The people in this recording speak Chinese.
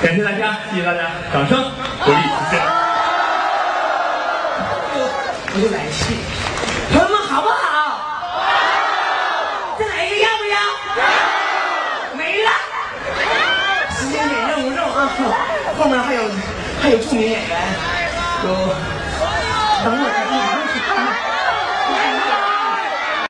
感谢大家，谢谢大家，掌声鼓励，谢谢。我就来气，朋友们好不好？再来一个要不要？没了。时间点任务重啊，后面还有还有著名演员，有等会儿。